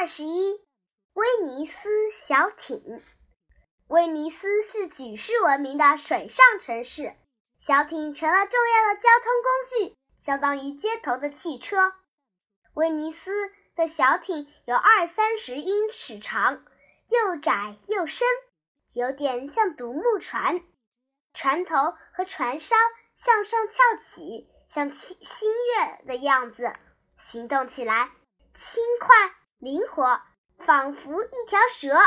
二十一，威尼斯小艇。威尼斯是举世闻名的水上城市，小艇成了重要的交通工具，相当于街头的汽车。威尼斯的小艇有二三十英尺长，又窄又深，有点像独木船。船头和船梢向上翘起，像星星月的样子，行动起来轻快灵活，仿佛一条蛇。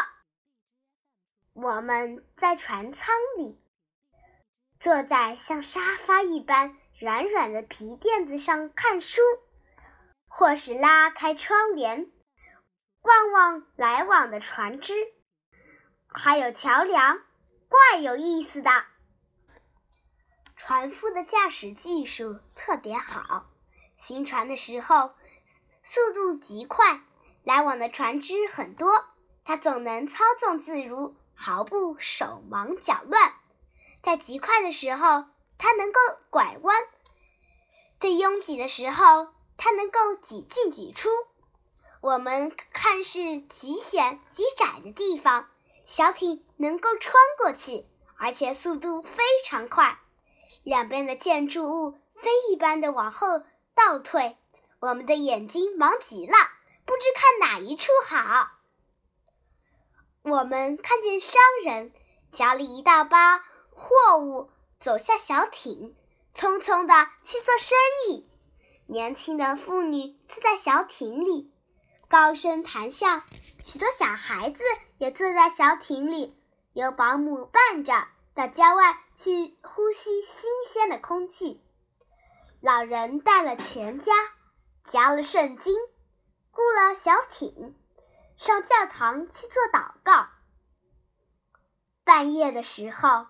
我们在船舱里，坐在像沙发一般软软的皮垫子上看书，或是拉开窗帘，望望来往的船只，还有桥梁，怪有意思的。船夫的驾驶技术特别好，行船的时候速度极快，来往的船只很多，他总能操纵自如。毫不手忙脚乱，在极快的时候，它能够拐弯；在拥挤的时候，它能够挤进挤出。我们看是极险极窄的地方，小艇能够穿过去，而且速度非常快。两边的建筑物飞一般的往后倒退，我们的眼睛忙极了，不知看哪一处好。我们看见商人夹了一大包货物走下小艇，匆匆的去做生意。年轻的妇女坐在小艇里，高声谈笑。许多小孩子也坐在小艇里，有保姆伴着，到郊外去呼吸新鲜的空气。老人带了全家，夹了圣经，雇了小艇。上教堂去做祷告。半夜的时候，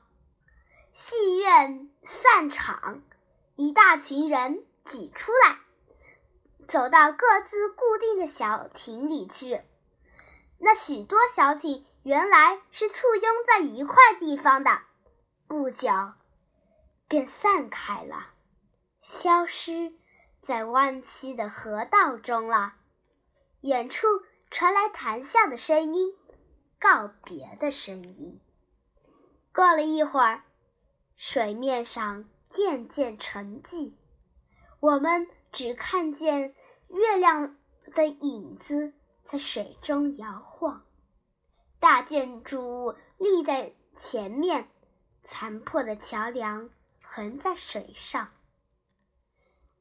戏院散场，一大群人挤出来，走到各自固定的小艇里去。那许多小艇原来是簇拥在一块地方的，不久便散开了，消失在弯曲的河道中了。远处。传来谈笑的声音，告别的声音。过了一会儿，水面上渐渐沉寂，我们只看见月亮的影子在水中摇晃。大建筑物立在前面，残破的桥梁横在水上，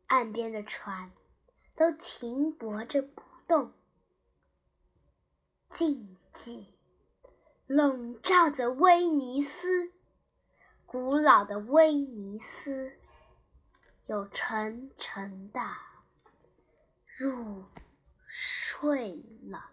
岸边的船都停泊着动。静寂笼罩着威尼斯，古老的威尼斯又沉沉的入睡了。